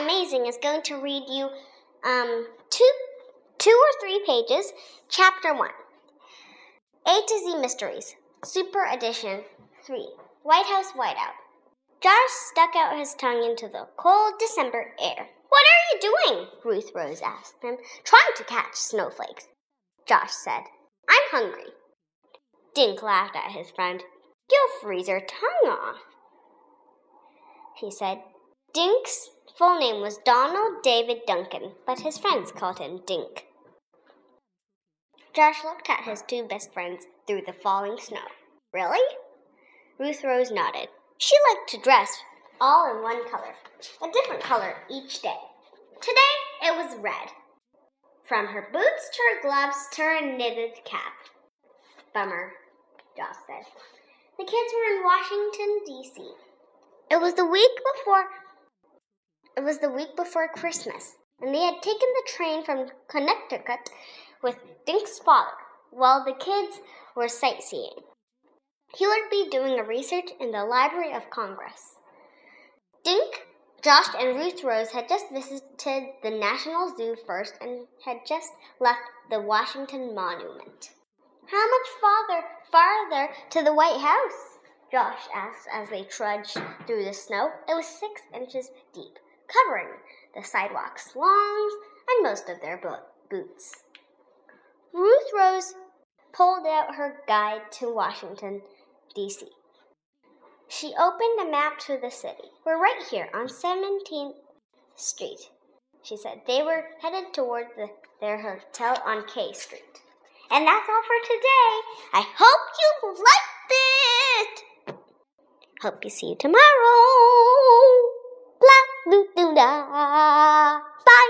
Amazing is going to read you um, two, two or three pages, chapter one. A to Z Mysteries, Super Edition 3, White House Whiteout. Josh stuck out his tongue into the cold December air. What are you doing? Ruth Rose asked him. Trying to catch snowflakes. Josh said, I'm hungry. Dink laughed at his friend. You'll freeze your tongue off. He said, Dink's full name was Donald David Duncan, but his friends called him Dink. Josh looked at his two best friends through the falling snow. Really? Ruth Rose nodded. She liked to dress all in one color, a different color each day. Today it was red. From her boots to her gloves to her knitted cap. Bummer, Josh said. The kids were in Washington, D.C. It was the week before it was the week before Christmas, and they had taken the train from Connecticut with Dink's father while the kids were sightseeing. He would be doing a research in the Library of Congress. Dink, Josh, and Ruth Rose had just visited the National Zoo first and had just left the Washington Monument. How much farther, farther to the White House? Josh asked as they trudged through the snow. It was six inches deep, covering the sidewalks, lawns, and most of their bo- boots. Ruth Rose pulled out her guide to Washington, D.C. She opened a map to the city. We're right here on 17th Street, she said. They were headed toward the, their hotel on K Street. And that's all for today. I hope you liked it. Hope you see you tomorrow. nước tương đà tay.